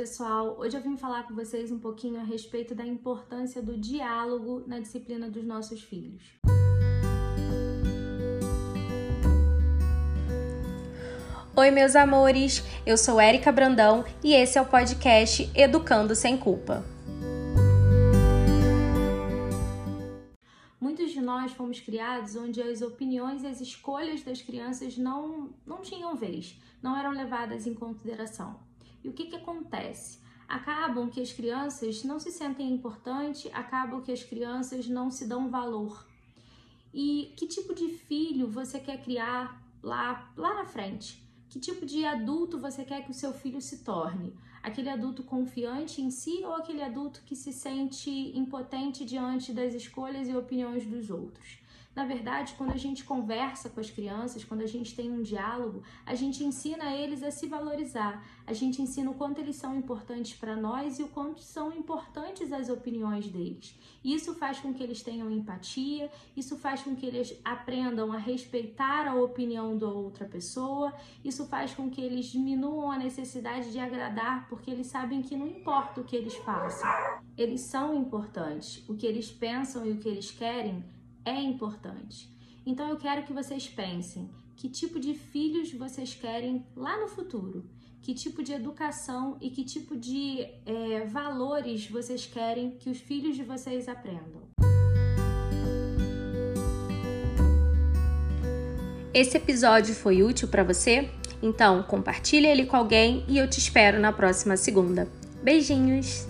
pessoal! Hoje eu vim falar com vocês um pouquinho a respeito da importância do diálogo na disciplina dos nossos filhos. Oi, meus amores! Eu sou Érica Brandão e esse é o podcast Educando Sem Culpa. Muitos de nós fomos criados onde as opiniões e as escolhas das crianças não, não tinham vez, não eram levadas em consideração. E o que, que acontece? Acabam que as crianças não se sentem importantes, acabam que as crianças não se dão valor. E que tipo de filho você quer criar lá, lá na frente? Que tipo de adulto você quer que o seu filho se torne? Aquele adulto confiante em si ou aquele adulto que se sente impotente diante das escolhas e opiniões dos outros? Na verdade, quando a gente conversa com as crianças, quando a gente tem um diálogo, a gente ensina eles a se valorizar. A gente ensina o quanto eles são importantes para nós e o quanto são importantes as opiniões deles. Isso faz com que eles tenham empatia, isso faz com que eles aprendam a respeitar a opinião da outra pessoa, isso faz com que eles diminuam a necessidade de agradar, porque eles sabem que não importa o que eles façam, eles são importantes. O que eles pensam e o que eles querem é importante. Então eu quero que vocês pensem que tipo de filhos vocês querem lá no futuro, que tipo de educação e que tipo de é, valores vocês querem que os filhos de vocês aprendam. Esse episódio foi útil para você? Então compartilhe ele com alguém e eu te espero na próxima segunda. Beijinhos!